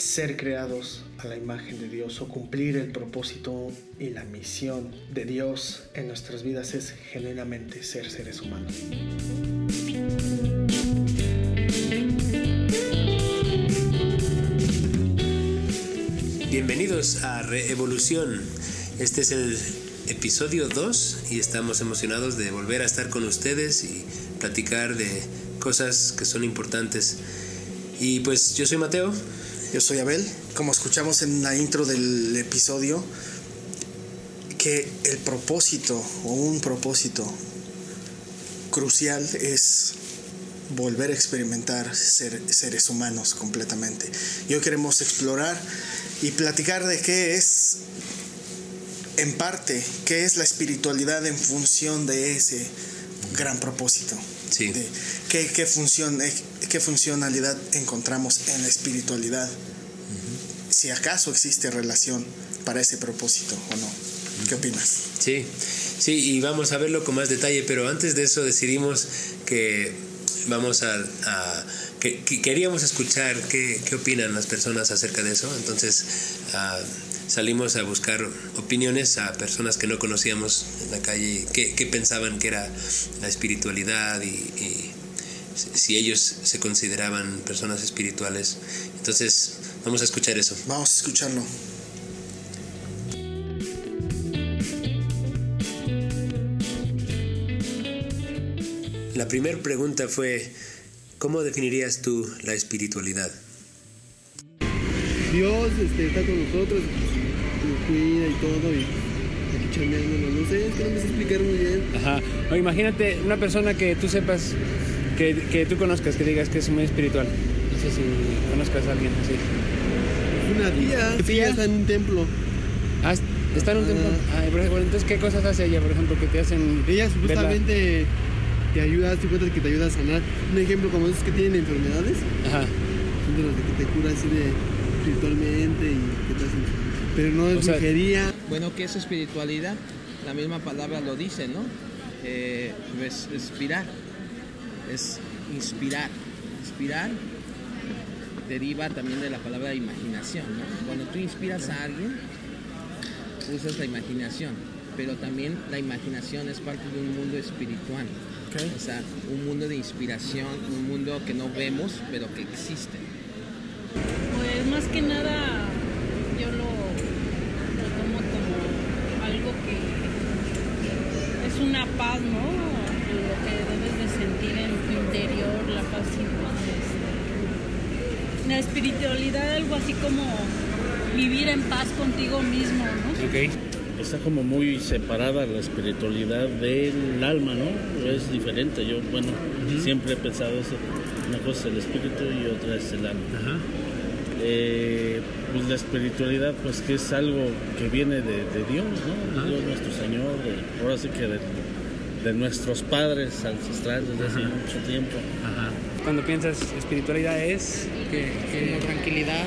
ser creados a la imagen de Dios o cumplir el propósito y la misión de Dios en nuestras vidas es genuinamente ser seres humanos. Bienvenidos a Reevolución. Este es el episodio 2 y estamos emocionados de volver a estar con ustedes y platicar de cosas que son importantes. Y pues yo soy Mateo. Yo soy Abel. Como escuchamos en la intro del episodio, que el propósito o un propósito crucial es volver a experimentar ser, seres humanos completamente. Y hoy queremos explorar y platicar de qué es, en parte, qué es la espiritualidad en función de ese gran propósito. Sí. De qué, qué, función, eh, qué funcionalidad encontramos en la espiritualidad. Si acaso existe relación para ese propósito o no. ¿Qué opinas? Sí, sí, y vamos a verlo con más detalle, pero antes de eso decidimos que vamos a, a que, que, queríamos escuchar qué, qué, opinan las personas acerca de eso, entonces uh, salimos a buscar opiniones a personas que no conocíamos en la calle, qué, qué pensaban que era la espiritualidad y, y si ellos se consideraban personas espirituales. Entonces, vamos a escuchar eso. Vamos a escucharlo. La primera pregunta fue, ¿cómo definirías tú la espiritualidad? Dios este, está con nosotros, nos cuida y todo, y aquí chambeándonos, no sé, es que no me sé explicar muy bien. Ajá, o imagínate una persona que tú sepas, que, que tú conozcas, que digas que es muy espiritual. No sé si conozcas a alguien así. Una tía, ¿Tu tía? está en un templo. Ah, ¿está en un Ah. templo? Ah, por ejemplo, entonces, ¿qué cosas hace ella, por ejemplo, que te hacen Ella verla? supuestamente te ayuda, te cuenta que te ayuda a sanar. Un ejemplo como esos que tienen enfermedades, Ajá, son de los de que te cura así de espiritualmente y que te hacen. Pero no es brujería. Bueno, ¿qué es espiritualidad? La misma palabra lo dice, ¿no? Eh, es respirar, es inspirar. Inspirar deriva también de la palabra imaginación, ¿no? Cuando tú inspiras a alguien, usas la imaginación, pero también la imaginación es parte de un mundo espiritual. O sea, un mundo de inspiración, un mundo que no vemos, pero que existe. Pues más que nada yo lo, lo tomo como algo que es una paz, ¿no? Interior, la paz y paz. este, La espiritualidad, algo así como vivir en paz contigo mismo, ¿no? ok. está como muy separada la espiritualidad del alma, ¿no? Es diferente. Yo, bueno, siempre he pensado eso. Una cosa es el espíritu y otra es el alma. Ajá. Eh, pues la espiritualidad, pues que es algo que viene de, de Dios, ¿no? Ajá. Dios nuestro Señor, de- ahora sí que de, de nuestros padres ancestrales desde hace mucho tiempo. Ajá. Cuando piensas espiritualidad es que, Como tranquilidad.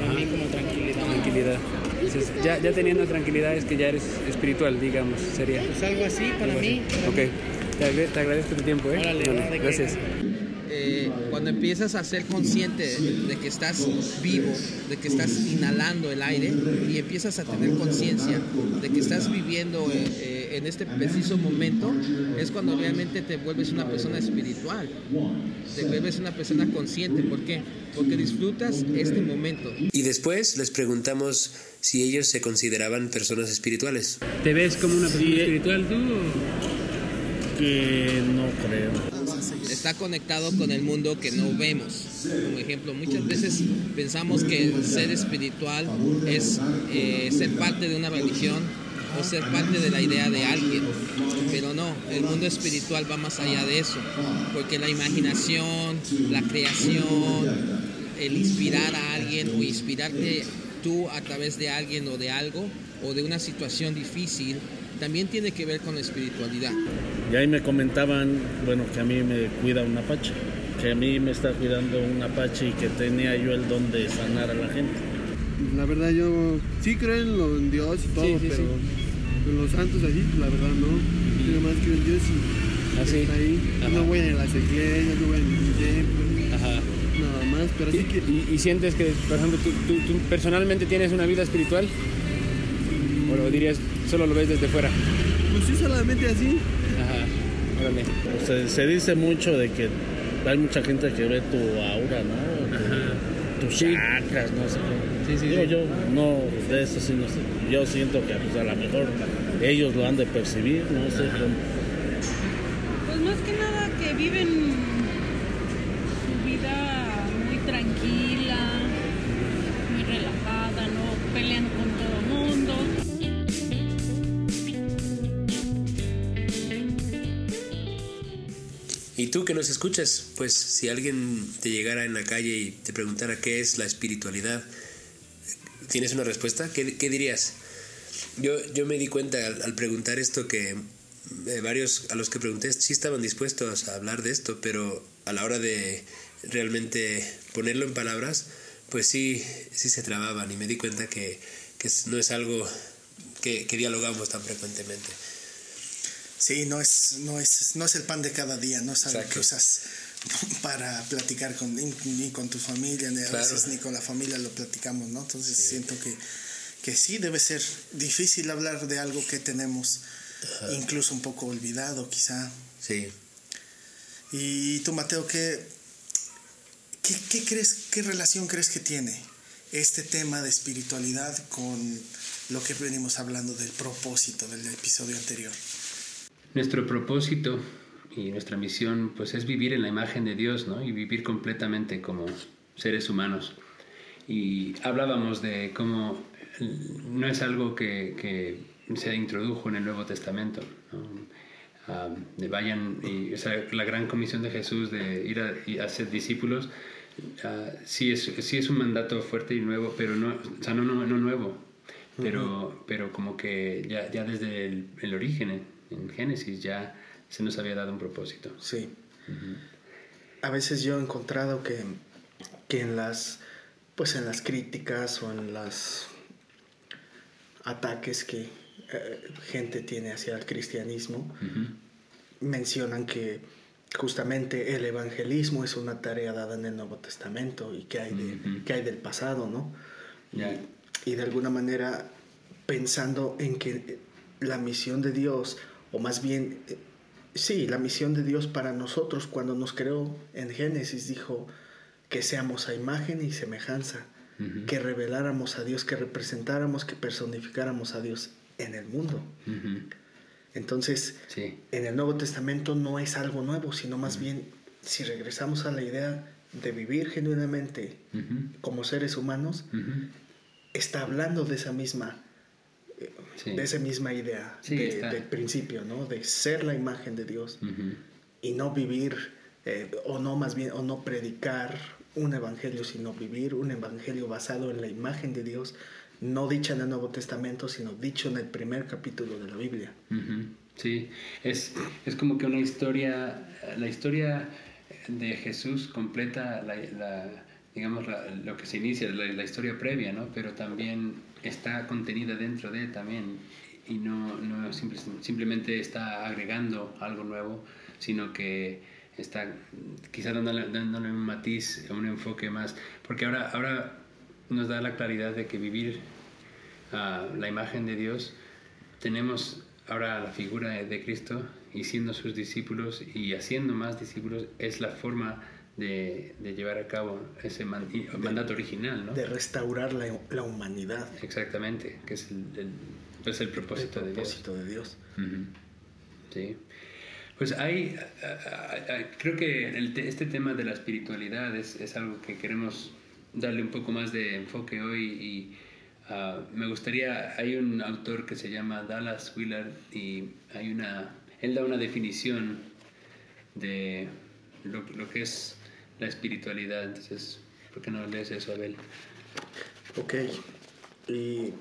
Para mí como tranquilidad. tranquilidad. Entonces, ya, ya teniendo tranquilidad es que ya eres espiritual, digamos, sería. Pues algo así para Algo mí. así. Ok. Te, agra- te agradezco tu tiempo, ¿eh? Órale, gracias. Cuando empiezas a ser consciente de, de que estás vivo, de que estás inhalando el aire y empiezas a tener conciencia de que estás viviendo eh, eh, en este preciso momento, es cuando realmente te vuelves una persona espiritual, te vuelves una persona consciente. ¿Por qué? Porque disfrutas este momento. Y después les preguntamos si ellos se consideraban personas espirituales. ¿Te ves como una persona Sí, eh. espiritual tú? Que no creo. Está conectado con el mundo que no vemos. Como ejemplo, muchas veces pensamos que ser espiritual es eh, ser parte de una religión o ser parte de la idea de alguien, pero no, el mundo espiritual va más allá de eso, porque la imaginación, la creación, el inspirar a alguien o inspirarte tú a través de alguien o de algo o de una situación difícil, también tiene que ver con la espiritualidad. Y ahí me comentaban, bueno, que a mí me cuida un apache, que a mí me está cuidando un apache y que tenía yo el don de sanar a la gente. La verdad yo sí creo en, lo, en Dios y todo, Sí, sí, pero en los santos así, pues, la verdad no. Yo más creo en Dios y Así. está ahí. Ajá. No voy a las iglesias, no voy a ningún templo, Ajá. nada más, pero así que... ¿Y, y sientes que, por ejemplo, tú, tú- tú personalmente tienes una vida espiritual? ¿O lo dirías, solo lo ves desde fuera? Pues sí, solamente así. Ajá, órale. Se, se dice mucho de que hay mucha gente que ve tu aura, ¿no? Tus chakras, no sé. Sí, sí, Digo, sí. yo no, de eso sí no sé. Yo siento que pues, a lo mejor ellos lo han de percibir, no sé. cómo. Y tú que nos escuchas, pues si alguien te llegara en la calle y te preguntara qué es la espiritualidad, ¿tienes una respuesta? ¿Qué, dirías? Yo, yo me di cuenta al, preguntar esto que eh, varios a los que pregunté sí estaban dispuestos a hablar de esto, pero a la hora de realmente ponerlo en palabras, pues sí, sí se trababan y me di cuenta que, que no es algo que, que dialogamos tan frecuentemente. Sí, no es, no es, no es el pan de cada día, no es algo que usas para platicar con, ni, ni con tu familia, ni a veces ni con la familia lo platicamos, ¿no? Entonces siento que, que sí debe ser difícil hablar de algo que tenemos incluso un poco olvidado quizá. Sí. Y tú, Mateo, ¿qué, qué, qué crees, qué relación crees que tiene este tema de espiritualidad con lo que venimos hablando del propósito del episodio anterior? Nuestro propósito y nuestra misión pues es vivir en la imagen de Dios, ¿no? Y vivir completamente como seres humanos. Y hablábamos de cómo no es algo que, que se introdujo en el Nuevo Testamento, ¿no? Ah, de vayan, y, o sea, la gran comisión de Jesús de ir a, y hacer discípulos, ah, sí, es, sí es un mandato fuerte y nuevo, pero no, o sea, no, no, no nuevo, pero, pero como que ya, ya desde el, el origen, en, Génesis, ya se nos había dado un propósito. Sí. A veces yo he encontrado que, que en las pues en las críticas o en las ataques que eh, gente tiene hacia el cristianismo mencionan que justamente el evangelismo es una tarea dada en el Nuevo Testamento y que hay, de, que hay del pasado, ¿no? Y de alguna manera pensando en que la misión de Dios, o más bien, eh, sí, la misión de Dios para nosotros cuando nos creó en Génesis dijo que seamos a imagen y semejanza, que reveláramos a Dios, que representáramos, que personificáramos a Dios en el mundo. Entonces, Sí. en el Nuevo Testamento no es algo nuevo, sino más bien, si regresamos a la idea de vivir genuinamente como seres humanos, está hablando de esa misma Sí. de esa misma idea Sí, de- del principio no de ser la imagen de Dios y no vivir eh, o no más bien o no predicar un evangelio sino vivir un evangelio basado en la imagen de Dios no dicha en el Nuevo Testamento sino dicho en el primer capítulo de la Biblia. Sí, es, es como que una historia, la historia de Jesús completa la, la- digamos, la- lo que se inicia, la, la historia previa, ¿no? Pero también está contenida dentro de también y no, no simple- simplemente está agregando algo nuevo, sino que está quizá dándole, dándole un matiz, un enfoque más, porque ahora, ahora nos da la claridad de que vivir a la imagen de Dios, tenemos ahora la figura de Cristo y siendo sus discípulos y haciendo más discípulos es la forma de, de llevar a cabo ese man- mandato original, ¿no? de restaurar la, la humanidad Exactamente, que es el, el- pues el el propósito de Dios. propósito de Dios. Sí. Pues hay, creo que el te- este tema de la espiritualidad es, es algo que queremos darle un poco más de enfoque hoy y ah, me gustaría, hay un autor que se llama Dallas Willard y hay una, él da una definición de lo, lo que es la espiritualidad, entonces, ¿por qué no lees eso, Abel? Ok. Y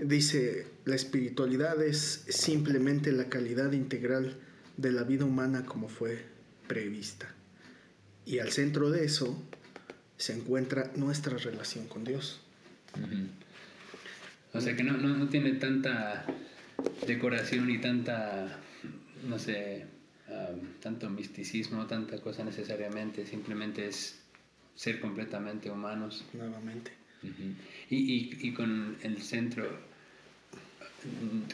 dice, la espiritualidad es simplemente la calidad integral de la vida humana como fue prevista. Y al centro de eso se encuentra nuestra relación con Dios. O sea que no, no, no tiene tanta decoración y tanta, no sé, um, tanto misticismo, tanta cosa necesariamente, simplemente es ser completamente humanos. Nuevamente. Y, y, y con el centro,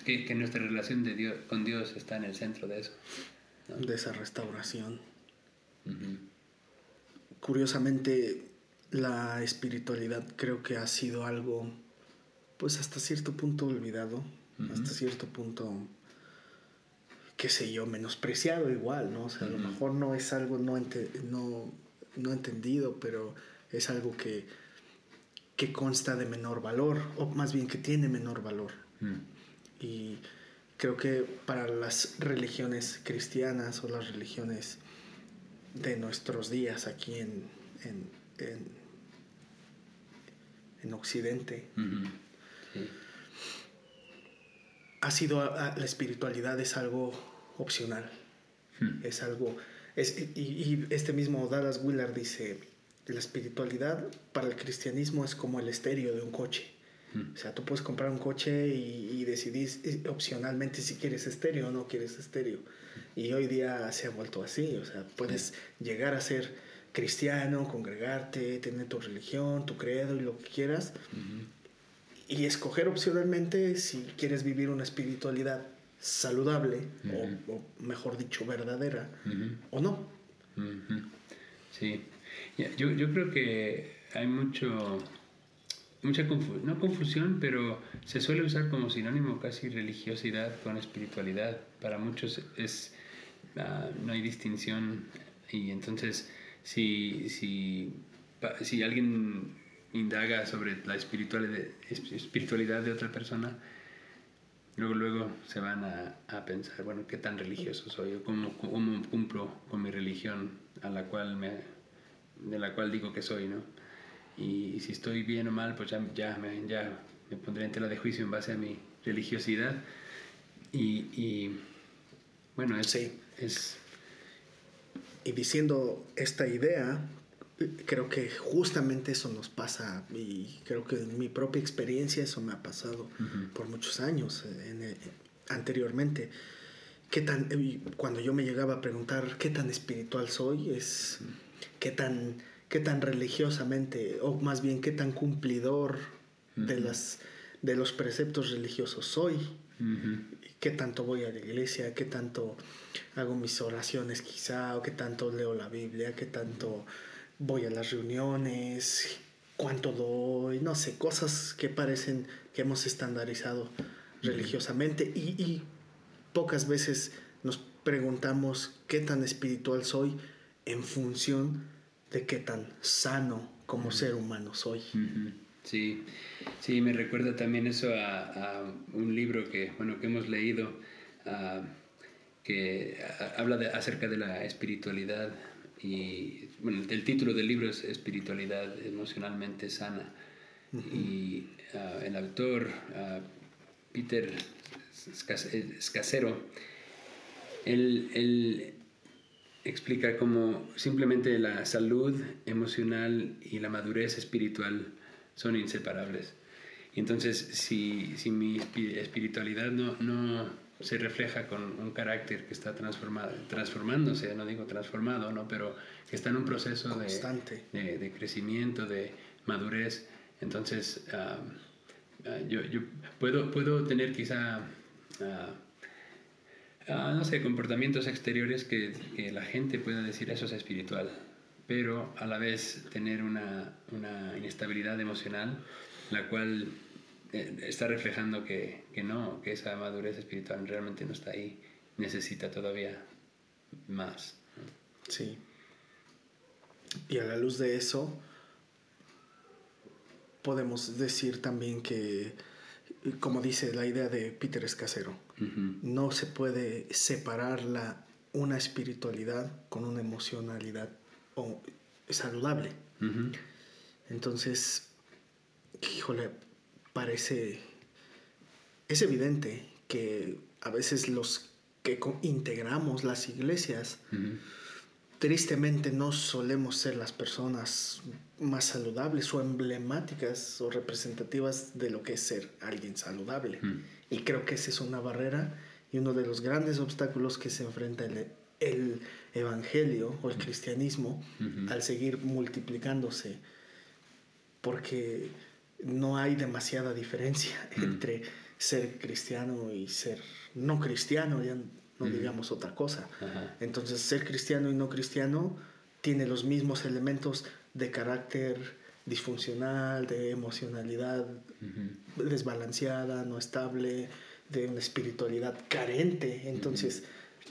que, que nuestra relación de Dios, con Dios está en el centro de eso. De esa restauración. Curiosamente, la espiritualidad creo que ha sido algo, pues hasta cierto punto olvidado, hasta cierto punto, qué sé yo, menospreciado igual, ¿no? O sea, a lo mejor no es algo no, ente- no, no entendido, pero es algo que, que consta de menor valor, o más bien que tiene menor valor. Mm. Y creo que para las religiones cristianas o las religiones de nuestros días aquí en, en, en, en Occidente. Sí. Ha sido a- a- la espiritualidad es algo opcional, Mm. es algo, es, y, y este mismo Dallas Willard dice, la espiritualidad para el cristianismo es como el estéreo de un coche. Mm. O sea, tú puedes comprar un coche y, y decidir eh, opcionalmente si quieres estéreo o no quieres estéreo. Y hoy día se ha vuelto así. O sea, puedes llegar a ser cristiano, congregarte, tener tu religión, tu credo y lo que quieras. Y escoger opcionalmente si quieres vivir una espiritualidad saludable, o- o, mejor dicho, verdadera, o no. Sí, yo, yo creo que hay mucho, mucha confu- no confusión, pero se suele usar como sinónimo casi religiosidad con espiritualidad. Para muchos es, ah, no hay distinción y entonces si, si, si alguien indaga sobre la espiritualidad, de otra persona, Luego, luego se van a, a pensar, bueno, ¿qué tan religioso soy? ¿O ¿Cómo, ¿Cómo cumplo con mi religión a la cual me, de la cual digo que soy, ¿no? Y, y si estoy bien o mal, pues ya, ya, me, ya me pondré en tela de juicio en base a mi religiosidad. Y, y bueno, es, Sí. es Y diciendo esta idea, creo que justamente eso nos pasa y creo que en mi propia experiencia eso me ha pasado por muchos años eh, en el- anteriormente. ¿Qué tan, cuando yo me llegaba a preguntar qué tan espiritual soy, es qué tan, qué tan religiosamente, o más bien qué tan cumplidor de, las, de los preceptos religiosos soy qué tanto voy a la iglesia, qué tanto hago mis oraciones quizá, o qué tanto leo la Biblia, qué tanto voy a las reuniones, cuánto doy, no sé, cosas que parecen que hemos estandarizado religiosamente. Y, y pocas veces nos preguntamos qué tan espiritual soy en función de qué tan sano como ser humano soy. Sí, sí, me recuerda también eso a, a un libro que, bueno, que hemos leído, ah, que a- habla de- acerca de la espiritualidad y, bueno, el título del libro es Espiritualidad emocionalmente sana. Y ah, el autor, ah, Peter Scas- Scasero, él, él explica cómo simplemente la salud emocional y la madurez espiritual son inseparables. Y entonces, si, si mi espi- espiritualidad no, no se refleja con un carácter que está transformado, transformándose, no digo transformado, ¿no? pero que está en un proceso de, de, de crecimiento, de madurez, entonces ah, ah, yo, yo puedo, puedo tener quizá ah, no sé, comportamientos exteriores que, que la gente pueda decir eso es espiritual, pero a la vez tener una, una inestabilidad emocional, la cual está reflejando que, que no, que esa madurez espiritual realmente no está ahí, necesita todavía más. ¿no? Sí. Y a la luz de eso, podemos decir también que, como dice la idea de Peter Escasero, no se puede separar la, una espiritualidad con una emocionalidad o- saludable. Entonces, híjole, parece, es evidente que a veces los que integramos las iglesias, tristemente no solemos ser las personas más saludables o emblemáticas o representativas de lo que es ser alguien saludable. Y creo que esa es una barrera y uno de los grandes obstáculos que se enfrenta el- el evangelio o el cristianismo al seguir multiplicándose porque no hay demasiada diferencia Mm. entre ser cristiano y ser no cristiano, ya no Ujú. digamos otra cosa. Ajá. Entonces, ser cristiano y no cristiano tiene los mismos elementos de carácter disfuncional, de emocionalidad Ujú. desbalanceada, no estable, de una espiritualidad carente. Entonces,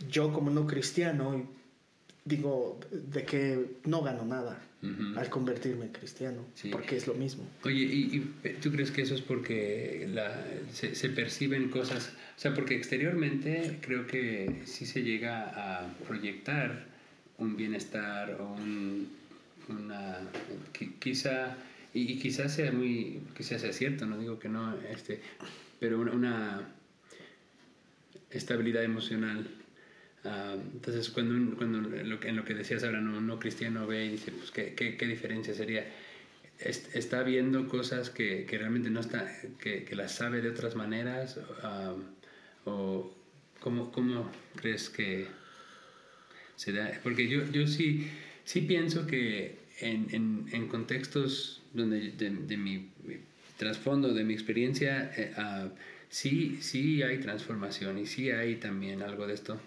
yo como no cristiano, digo de que no gano nada Al convertirme en cristiano, Sí. porque es lo mismo. Oye, ¿y, y tú crees que eso es porque la, se, se perciben cosas? O sea, porque exteriormente creo que sí se llega a proyectar un bienestar o un, una... qui- quizá, y, y quizás sea muy... quizás sea cierto, no digo que no, este, pero una, una estabilidad emocional. Ah, entonces, cuando, cuando en, lo que, decías ahora, no, no cristiano ve y dice, pues, ¿qué, qué, qué diferencia sería? est- está viendo cosas que, que realmente no está, que, que las sabe de otras maneras, um, o cómo, cómo crees que se da, porque yo, yo sí, sí pienso que en, en, en contextos donde de, de mi, mi trasfondo, de mi experiencia, eh, ah, sí, sí hay transformación y sí hay también algo de esto.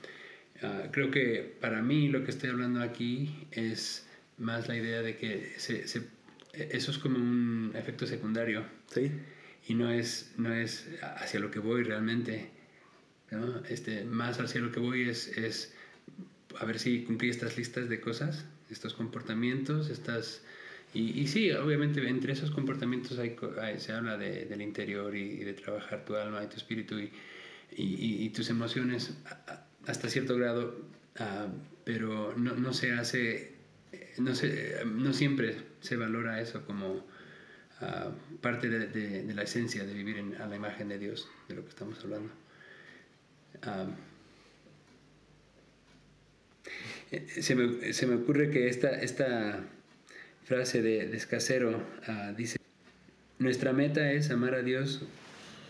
Ah, creo que para mí lo que estoy hablando aquí es más la idea de que se, se- eso es como un efecto secundario ¿Sí? y no es, no es hacia lo que voy realmente. ¿no? Este, más hacia lo que voy es, es a ver si cumplí estas listas de cosas, estos comportamientos, estas... Y, y sí, obviamente entre esos comportamientos hay, co- hay- se habla de- del interior y, y de trabajar tu alma y tu espíritu y, tus emociones a- hasta cierto grado, ah, pero no, no se hace, no, se, no siempre se valora eso como ah, parte de, la esencia de vivir en- a la imagen de Dios, de lo que estamos hablando. Ah, eh, se, me, se me ocurre que esta, esta frase de, de Escacero ah, dice, nuestra meta es amar a Dios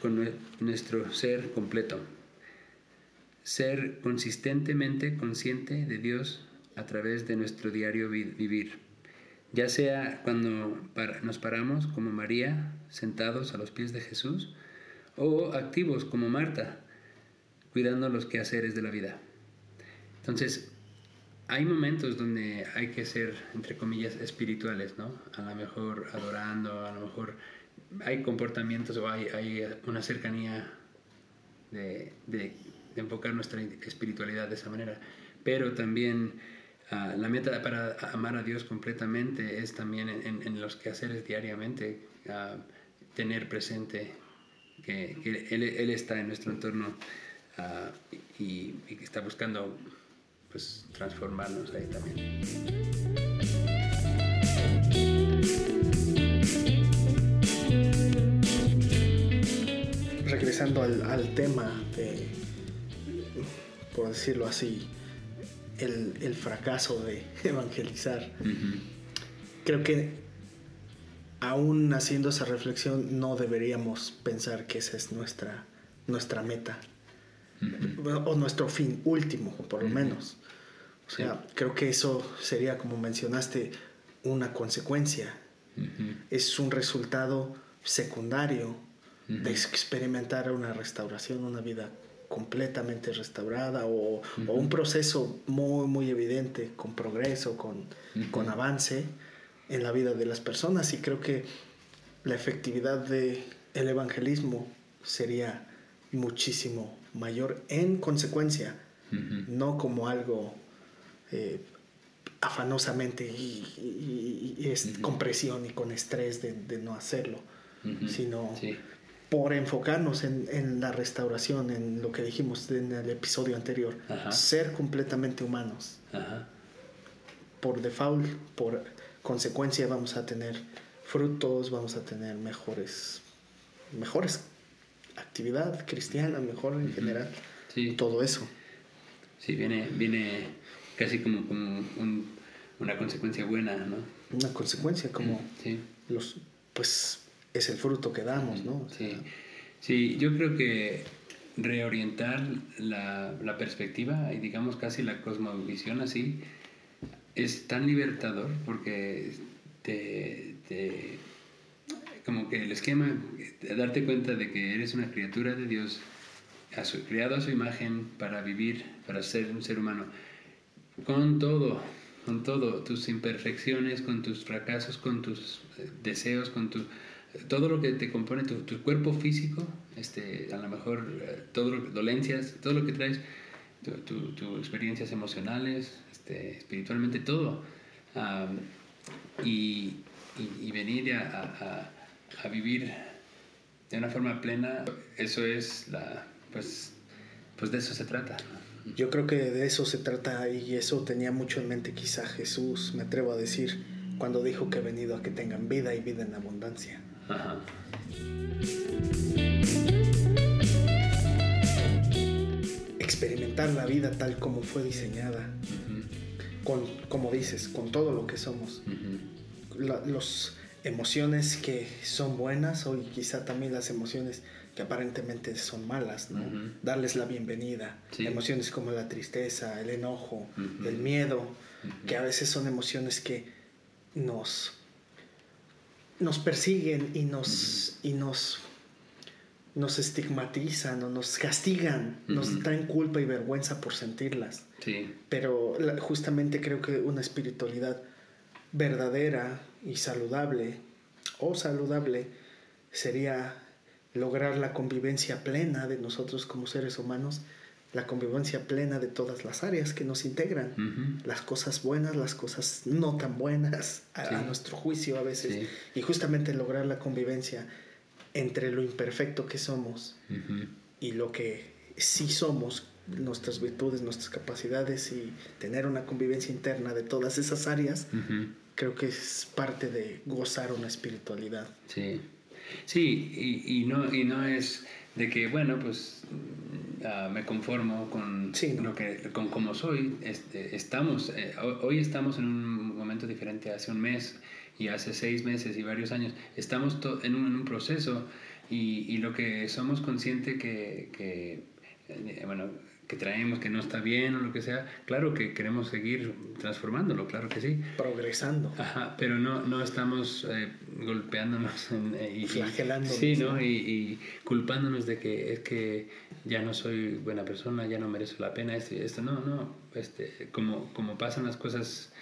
con nue- nuestro ser completo, ser consistentemente consciente de Dios a través de nuestro diario vi- vivir, ya sea cuando nos paramos como María, sentados a los pies de Jesús, o activos como Marta, cuidando los quehaceres de la vida. Entonces, hay momentos donde hay que ser, entre comillas, espirituales, ¿no? A lo mejor adorando, a lo mejor hay comportamientos o hay, una cercanía de- de enfocar nuestra espiritualidad de esa manera. Pero también ah, la meta para amar a Dios completamente es también en, los quehaceres diariamente, ah, tener presente que, él, está en nuestro entorno ah, y, y está buscando pues, transformarnos ahí también. regresando al tema de, por decirlo así, el, el fracaso de evangelizar, creo que aún haciendo esa reflexión no deberíamos pensar que esa es nuestra, nuestra meta. O nuestro fin último, por lo menos. O sea, creo que eso sería, como mencionaste, una consecuencia. Es un resultado secundario de experimentar una restauración, una vida completamente restaurada o, o un proceso muy, muy evidente, con progreso, con, con avance en la vida de las personas. Y creo que la efectividad del el evangelismo sería muchísimo mayor en consecuencia, no como algo eh, afanosamente y, y- y es con presión y con estrés de, de no hacerlo, sino Sí. Por enfocarnos en, en la restauración, en lo que dijimos en el episodio anterior, Ajá. ser completamente humanos. Ajá. Por default, por consecuencia vamos a tener frutos, vamos a tener mejores, mejores actividad cristiana, mejor en general, Sí. todo eso. Sí, viene, viene casi como, como un- una consecuencia buena, ¿no? Una consecuencia como Sí. los, pues es el fruto que damos, ¿no? O sea, Sí, sí, yo creo que reorientar la, la perspectiva y digamos casi la cosmovisión así es tan libertador porque te, te- como que el esquema de darte cuenta de que eres una criatura de Dios a su, creado a su imagen para vivir para ser un ser humano con todo con todo tus imperfecciones con tus fracasos con tus eh, deseos con tu todo lo que te compone tu, cuerpo físico este a lo mejor eh, todo dolencias todo lo que traes tu, tu- tus experiencias emocionales este, espiritualmente todo y, venir a, vivir de una forma plena eso es la pues pues de eso se trata. Yo creo que de eso se trata y eso tenía mucho en mente quizá Jesús, me atrevo a decir, cuando dijo que he venido a que tengan vida y vida en abundancia. Ajá. Experimentar la vida tal como fue diseñada, con, como dices, con todo lo que somos. ujú. La- los emociones que son buenas o quizá también las emociones que aparentemente son malas, ¿no? Darles la bienvenida. Sí. Emociones como la tristeza, el enojo, el miedo, que a veces son emociones que nos, nos persiguen y nos, y nos, nos estigmatizan o nos castigan, nos traen culpa y vergüenza por sentirlas. Sí, Pero la- justamente creo que una espiritualidad verdadera y saludable o saludable sería lograr la convivencia plena de nosotros como seres humanos, la convivencia plena de todas las áreas que nos integran, las cosas buenas, las cosas no tan buenas, a, Sí. a nuestro juicio a veces, Sí. y justamente lograr la convivencia entre lo imperfecto que somos y lo que sí somos, nuestras virtudes, nuestras capacidades y tener una convivencia interna de todas esas áreas, creo que es parte de gozar una espiritualidad. Sí, sí, y, y no, y no es de que, bueno, pues ah, me conformo con Sí, ¿no? lo que, con como soy. Este, estamos, eh, ho- hoy estamos en un momento diferente, hace un mes y hace seis meses y varios años. Estamos en, un, en un proceso y, y lo que somos conscientes que, que eh, bueno, que traemos que no está bien o lo que sea, claro que queremos seguir transformándolo, claro que sí. Progresando. Ajá, pero no, no estamos eh, golpeándonos en- eh, y, Flagelándonos, Sí, ¿no? ¿no? Y, y culpándonos de que es que ya no soy buena persona, ya no merezco la pena esto y esto. No, no, este, como, como pasan las cosas,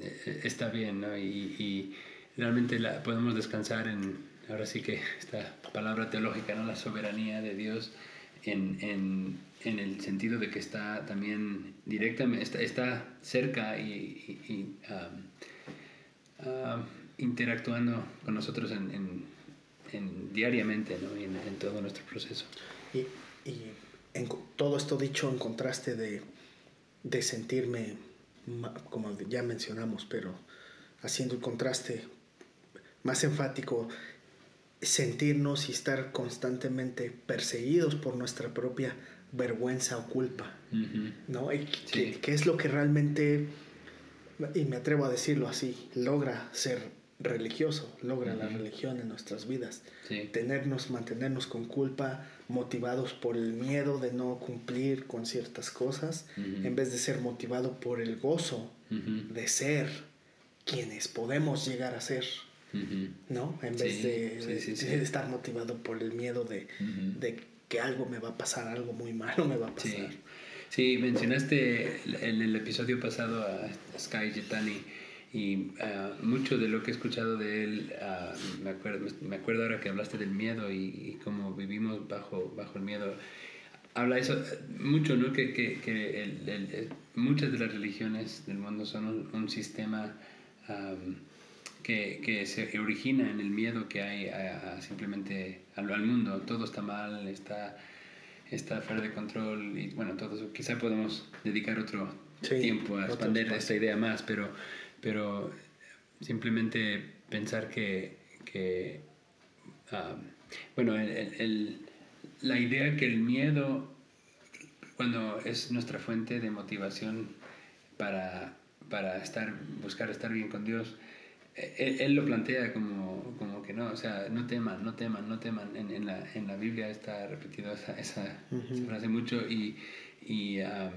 eh, está bien, ¿no? Y, y realmente la, podemos descansar en, ahora sí que esta palabra teológica, ¿no? La soberanía de Dios en, en, en el sentido de que está también directamente, está, está cerca y, interactuando con nosotros en, en- en- diariamente ¿no? en, en todo nuestro proceso. Y, y todo esto dicho en contraste de, de sentirme, como ya mencionamos, pero haciendo el contraste más enfático, sentirnos y estar constantemente perseguidos por nuestra propia vergüenza o culpa. ¿no? Y Sí. que, que es lo que realmente, y me atrevo a decirlo así, logra ser religioso, logra la religión en nuestras vidas. Sí. Tenernos, mantenernos con culpa, motivados por el miedo de no cumplir con ciertas cosas, en vez de ser motivado por el gozo de ser quienes podemos llegar a ser. ¿no? En vez de, sí, de- sí, sí. de estar motivado por el miedo de que algo me va a pasar, algo muy malo me va a pasar. Sí. Sí, mencionaste en el episodio pasado a Sky Jetani y ah, mucho de lo que he escuchado de él, ah, me, acuerdo, me acuerdo ahora que hablaste del miedo y, y cómo vivimos bajo, bajo el miedo. Habla eso eh, mucho, ¿no? Que, que, que el- el- el- muchas de las religiones del mundo son un, un sistema am, que, que se origina en el miedo que hay a, a simplemente al, al mundo. Todo está mal, está está fuera de control y bueno, todo eso. Quizá podemos dedicar otro Sí, tiempo a expandir esta idea más, pero, pero simplemente pensar que, que ah, bueno, el- el- el- la idea que el miedo, cuando es nuestra fuente de motivación para, para estar, buscar estar bien con Dios, él, él lo plantea como, como que no, O sea, no teman, no teman, no teman. En, en, la, en la Biblia está repetido esa, esa, esa frase mucho y, y am,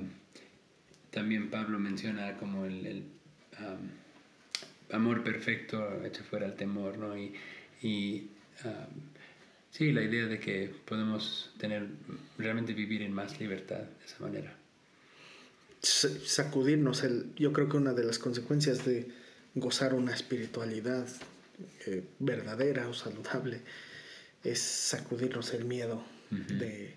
también Pablo menciona como el, el, am, amor perfecto echa fuera el temor, ¿no? Y, y am, sí, la idea de que podemos tener, realmente vivir en más libertad de esa manera. sa- sacudirnos el yo creo que una de las consecuencias de gozar una espiritualidad eh, verdadera o saludable es sacudirnos el miedo de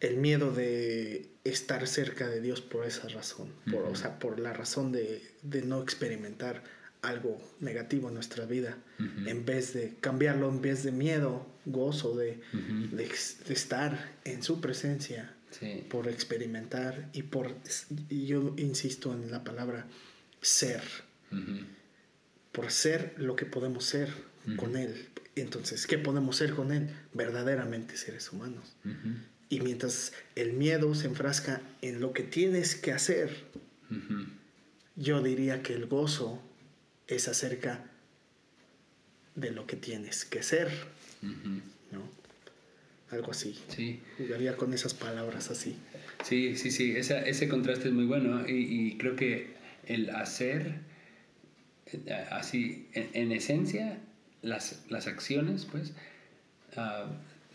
el miedo de estar cerca de Dios por esa razón por, o sea por la razón de, de no experimentar algo negativo en nuestra vida en vez de cambiarlo en vez de miedo gozo de, de estar en su presencia Sí. por experimentar y por, y yo insisto en la palabra ser, Por ser lo que podemos ser con Él. Entonces, ¿qué podemos ser con Él? Verdaderamente seres humanos. Y mientras el miedo se enfrasca en lo que tienes que hacer, yo diría que el gozo es acerca de lo que tienes que ser. ¿no? Algo así. Sí. Jugaría con esas palabras así. Sí, sí, sí, esa, ese contraste es muy bueno y, y creo que el hacer, así, en, en esencia, las, las acciones, pues, ah,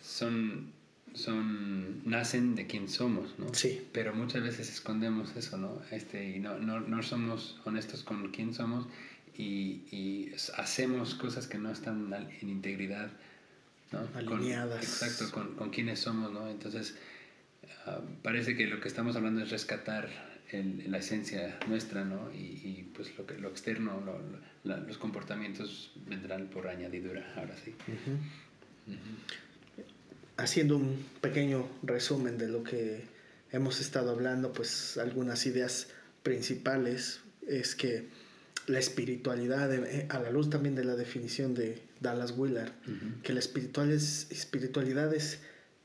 son, son, nacen de quien somos, ¿no? Sí. Pero muchas veces escondemos eso, ¿no? Este, y no, no, no somos honestos con quién somos y, y hacemos cosas que no están en integridad, ¿no? Con- Alineadas. exacto, con, con quiénes somos, ¿no? Entonces, ah, parece que lo que estamos hablando es rescatar el- la esencia nuestra, ¿no? Y, y, pues lo, que, lo externo, lo- lo- la- los comportamientos vendrán por añadidura, ahora sí. haciendo un pequeño resumen de lo que hemos estado hablando, pues algunas ideas principales es que la espiritualidad, eh, a la luz también de la definición de Dallas Willard, que la espiritual es- espiritualidad es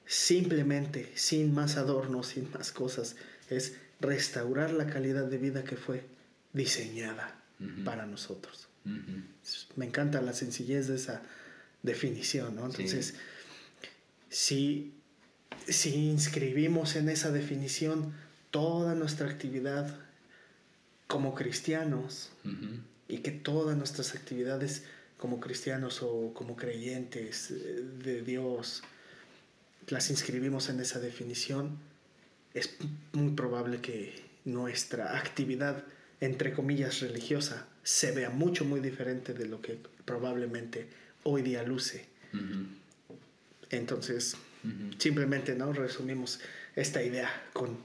simplemente, sin más adornos, sin más cosas, es restaurar la calidad de vida que fue diseñada para nosotros. Me encanta la sencillez de esa definición, ¿no? Sí. Entonces, si, si inscribimos en esa definición toda nuestra actividad como cristianos y que todas nuestras actividades como cristianos o como creyentes eh, de Dios las inscribimos en esa definición, es muy probable que nuestra actividad, entre comillas, religiosa, se vea mucho, muy diferente de lo que probablemente hoy día luce. Entonces, simplemente no resumimos esta idea con,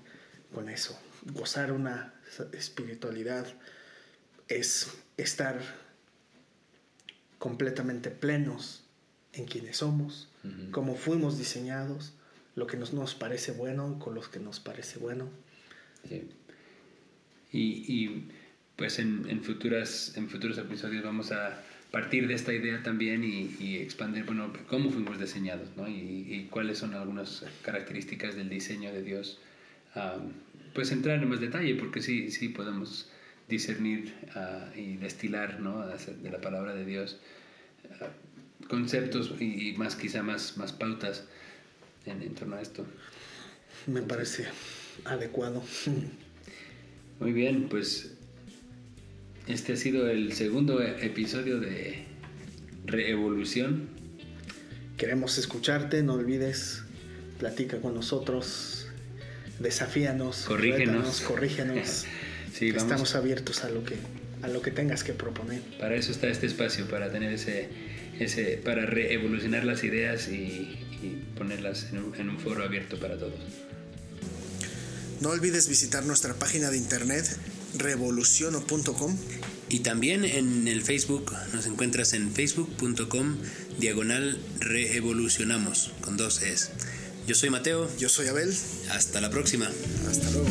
con eso. Gozar una espiritualidad es estar completamente plenos en quienes somos, como fuimos diseñados, lo que nos, nos parece bueno con los que nos parece bueno. Sí. Y, y, pues en, en, futuras, en futuros episodios vamos a partir de esta idea también y, y expandir, bueno, cómo fuimos diseñados, ¿no? Y, y cuáles son algunas características del diseño de Dios. Am, pues entrar en más detalle, porque sí, sí podemos discernir ah, y destilar, ¿no? De la palabra de Dios ah, conceptos y, más quizá más, más pautas en, en torno a esto. Me parece adecuado. Muy bien, pues este ha sido el segundo episodio de Reevolución. Queremos escucharte, no olvides, platica con nosotros, desafíanos, corrígenos, rétanos, corrígenos. sí. Estamos abiertos a lo que a lo que tengas que proponer. Para eso está este espacio, para tener ese, ese para reevolucionar las ideas y, y ponerlas en un, en un foro abierto para todos. No olvides visitar nuestra página de internet revoluciono.com y también en el Facebook nos encuentras en facebook.com diagonal reevolucionamos con dos es. Yo soy Mateo. Yo soy Abel. Hasta la próxima. Hasta luego.